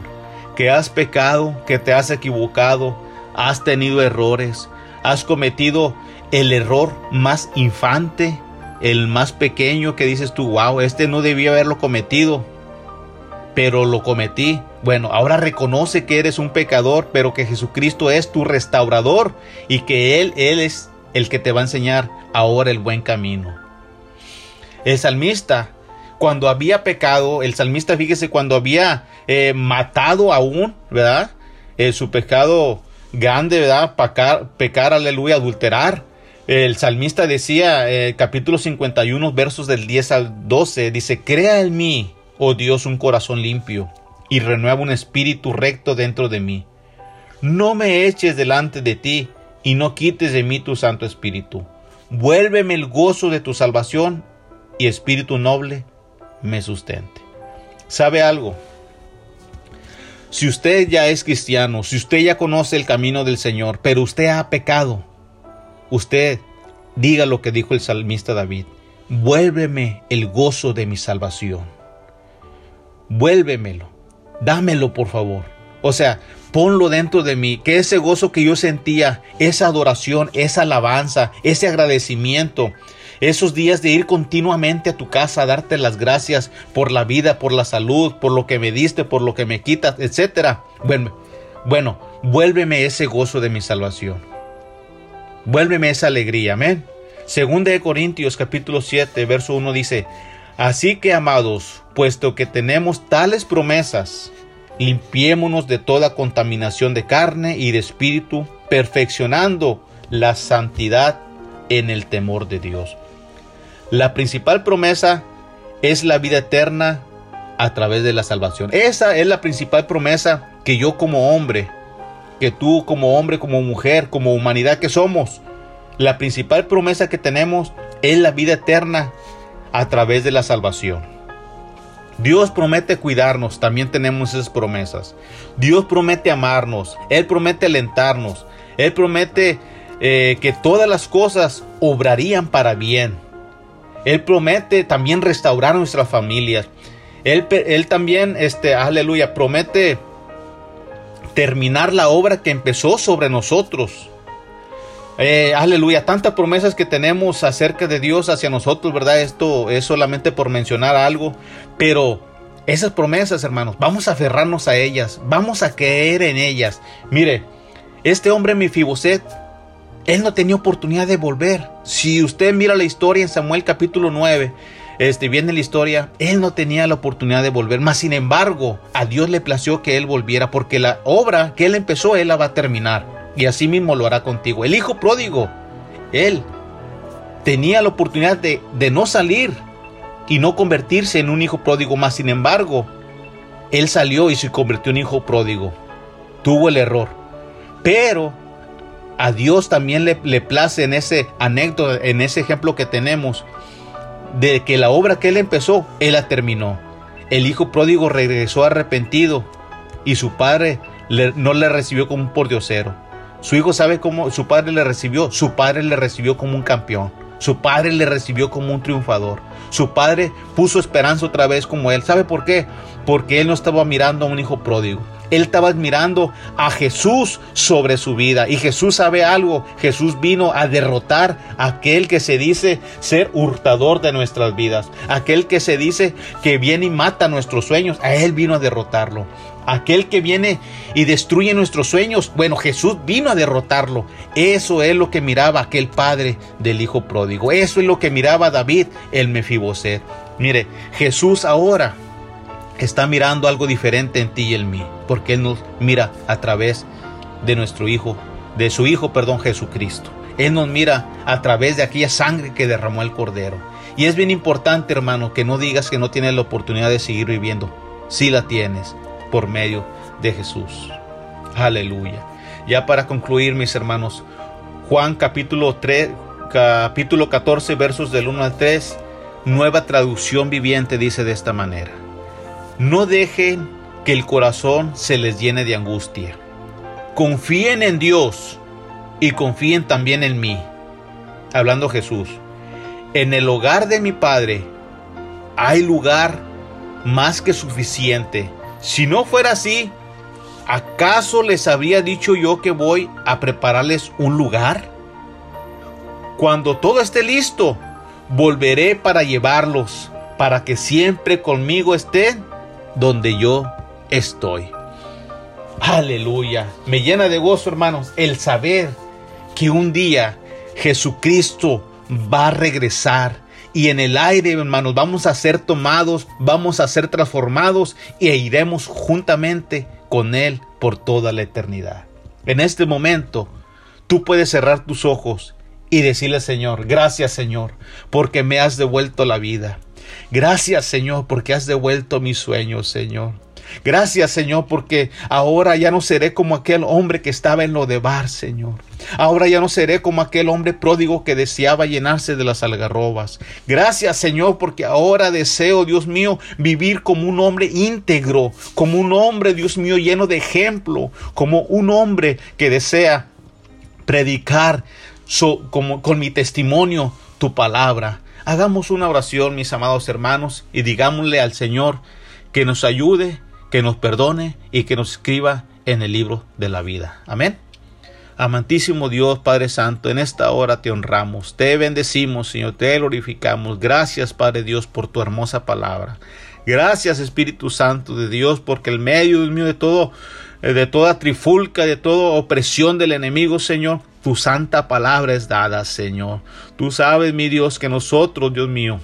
Que has pecado, que te has equivocado, has tenido errores, has cometido el error más infante, el más pequeño que dices tú, wow, este no debía haberlo cometido, pero lo cometí. Bueno, ahora reconoce que eres un pecador, pero que Jesucristo es tu restaurador y que Él, Él es el que te va a enseñar ahora el buen camino. El salmista, cuando había pecado, el salmista, fíjese, cuando había eh, matado aún, ¿verdad? Eh, su pecado grande, ¿verdad? Pecar, pecar, aleluya, adulterar. El salmista decía, eh, capítulo 51, versos del 10 al 12, dice, crea en mí, oh Dios, un corazón limpio, y renueva un espíritu recto dentro de mí. No me eches delante de ti, y no quites de mí tu Santo Espíritu. Vuélveme el gozo de tu salvación, y espíritu noble me sustente. ¿Sabe algo? Si usted ya es cristiano, si usted ya conoce el camino del Señor, pero usted ha pecado, usted diga lo que dijo el salmista David, vuélveme el gozo de mi salvación. Vuélvemelo, dámelo por favor. O sea, ponlo dentro de mí, que ese gozo que yo sentía, esa adoración, esa alabanza, ese agradecimiento, esos días de ir continuamente a tu casa a darte las gracias por la vida, por la salud, por lo que me diste, por lo que me quitas, etc. Bueno, bueno, vuélveme ese gozo de mi salvación. Vuélveme esa alegría, amén. Según de Corintios capítulo 7, verso 1 dice, Así que amados, puesto que tenemos tales promesas, limpiémonos de toda contaminación de carne y de espíritu, perfeccionando la santidad en el temor de Dios. La principal promesa es la vida eterna a través de la salvación. Esa es la principal promesa que yo como hombre, que tú como hombre, como mujer, como humanidad que somos, la principal promesa que tenemos es la vida eterna a través de la salvación. Dios promete cuidarnos, también tenemos esas promesas. Dios promete amarnos, Él promete alentarnos, Él promete eh, que todas las cosas obrarían para bien. Él promete también restaurar nuestras familias. Él, él también, este, aleluya, promete terminar la obra que empezó sobre nosotros. Eh, aleluya, tantas promesas que tenemos acerca de Dios hacia nosotros, ¿verdad? Esto es solamente por mencionar algo, pero esas promesas, hermanos, vamos a aferrarnos a ellas, vamos a creer en ellas. Mire, este hombre Mifiboset él no tenía oportunidad de volver. Si usted mira la historia en Samuel capítulo 9, este, viene la historia, él no tenía la oportunidad de volver, más sin embargo, a Dios le plació que él volviera, porque la obra que él empezó, él la va a terminar, y así mismo lo hará contigo. El hijo pródigo, él tenía la oportunidad de, de no salir y no convertirse en un hijo pródigo, más sin embargo, él salió y se convirtió en hijo pródigo. Tuvo el error, pero a Dios también le, le place en ese anécdota, en ese ejemplo que tenemos, de que la obra que él empezó, él la terminó. El hijo pródigo regresó arrepentido y su padre no le recibió como un pordiosero. Su hijo sabe cómo su padre le recibió. Su padre le recibió como un campeón. Su padre le recibió como un triunfador. Su padre puso esperanza otra vez como él. ¿Sabe por qué? Porque él no estaba mirando a un hijo pródigo. Él estaba admirando a Jesús sobre su vida. Y Jesús sabe algo. Jesús vino a derrotar a aquel que se dice ser hurtador de nuestras vidas. Aquel que se dice que viene y mata nuestros sueños. A Él vino a derrotarlo. Aquel que viene y destruye nuestros sueños. Bueno, Jesús vino a derrotarlo. Eso es lo que miraba aquel padre del hijo pródigo. Eso es lo que miraba David, el Mefiboset. Mire, Jesús ahora está mirando algo diferente en ti y en mí, porque Él nos mira a través de nuestro Hijo, de su Hijo, perdón, Jesucristo. Él nos mira a través de aquella sangre que derramó el Cordero. Y es bien importante, hermano, que no digas que no tienes la oportunidad de seguir viviendo. Sí la tienes por medio de Jesús. Aleluya. Ya para concluir, mis hermanos, Juan capítulo 3, capítulo 14, versos del 1 al 3, nueva traducción viviente dice de esta manera. No dejen que el corazón se les llene de angustia. Confíen en Dios y confíen también en mí. Hablando Jesús, en el hogar de mi Padre hay lugar más que suficiente. Si no fuera así, ¿acaso les habría dicho yo que voy a prepararles un lugar? Cuando todo esté listo, volveré para llevarlos, para que siempre conmigo estén donde yo estoy. Aleluya. Me llena de gozo, hermanos, el saber que un día Jesucristo va a regresar y en el aire, hermanos, vamos a ser tomados, vamos a ser transformados e iremos juntamente con Él por toda la eternidad. En este momento, tú puedes cerrar tus ojos y decirle, Señor, gracias Señor, porque me has devuelto la vida. Gracias Señor, porque has devuelto mis sueños, Señor. Gracias, Señor, porque ahora ya no seré como aquel hombre que estaba en lo de bar, Señor. Ahora ya no seré como aquel hombre pródigo que deseaba llenarse de las algarrobas. Gracias, Señor, porque ahora deseo, Dios mío, vivir como un hombre íntegro, como un hombre, Dios mío, lleno de ejemplo, como un hombre que desea predicar como, con mi testimonio tu palabra. Hagamos una oración, mis amados hermanos, y digámosle al Señor que nos ayude que nos perdone y que nos escriba en el libro de la vida. Amén. Amantísimo Dios Padre Santo, en esta hora te honramos, te bendecimos, Señor, te glorificamos. Gracias, Padre Dios, por tu hermosa palabra. Gracias, Espíritu Santo de Dios, porque el medio, mío, de todo, eh, de toda trifulca, de toda opresión del enemigo, Señor, tu santa palabra es dada, Señor. Tú sabes, mi Dios, que nosotros, Dios mío,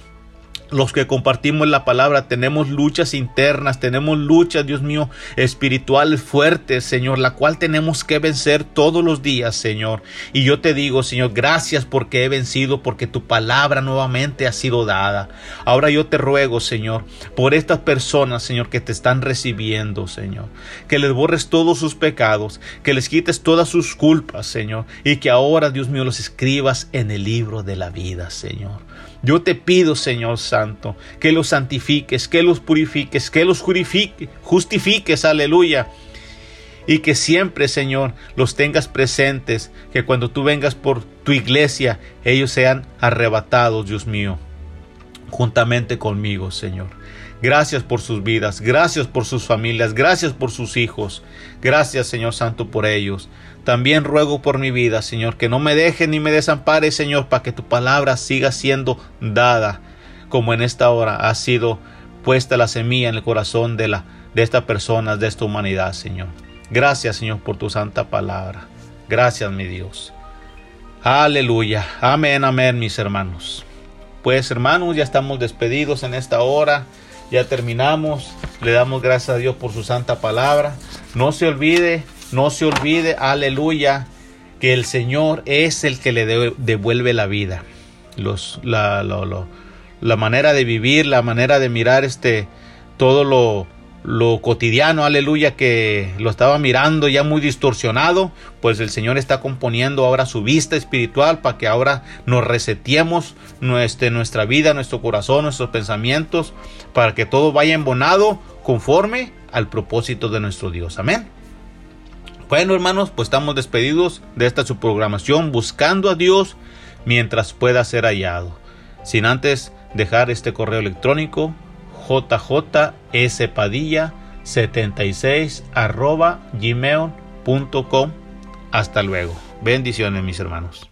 los que compartimos la palabra tenemos luchas internas, tenemos luchas, Dios mío, espirituales fuertes, Señor, la cual tenemos que vencer todos los días, Señor. Y yo te digo, Señor, gracias porque he vencido, porque tu palabra nuevamente ha sido dada. Ahora yo te ruego, Señor, por estas personas, Señor, que te están recibiendo, Señor, que les borres todos sus pecados, que les quites todas sus culpas, Señor, y que ahora, Dios mío, los escribas en el libro de la vida, Señor. Yo te pido, Señor Santo, que los santifiques, que los purifiques, que los justifiques, aleluya. Y que siempre, Señor, los tengas presentes, que cuando tú vengas por tu iglesia, ellos sean arrebatados, Dios mío, juntamente conmigo, Señor. Gracias por sus vidas, gracias por sus familias, gracias por sus hijos. Gracias, Señor Santo, por ellos. También ruego por mi vida, Señor, que no me dejes ni me desampare, Señor, para que tu palabra siga siendo dada, como en esta hora ha sido puesta la semilla en el corazón de, la, de estas personas, de esta humanidad, Señor. Gracias, Señor, por tu santa palabra. Gracias, mi Dios. Aleluya. Amén, amén, mis hermanos. Pues, hermanos, ya estamos despedidos en esta hora. Ya terminamos. Le damos gracias a Dios por su santa palabra. No se olvide no se olvide, aleluya, que el Señor es el que le devuelve la vida. Los, la, la manera de vivir, la manera de mirar este, todo lo, lo cotidiano, aleluya, que lo estaba mirando ya muy distorsionado, pues el Señor está componiendo ahora su vista espiritual para que ahora nos reseteemos nuestra, nuestra vida, nuestro corazón, nuestros pensamientos, para que todo vaya embonado conforme al propósito de nuestro Dios. Amén. Bueno, hermanos, pues estamos despedidos de esta su programación buscando a Dios mientras pueda ser hallado. Sin antes dejar este correo electrónico jjspadilla76 arroba gmail.com. Hasta luego. Bendiciones, mis hermanos.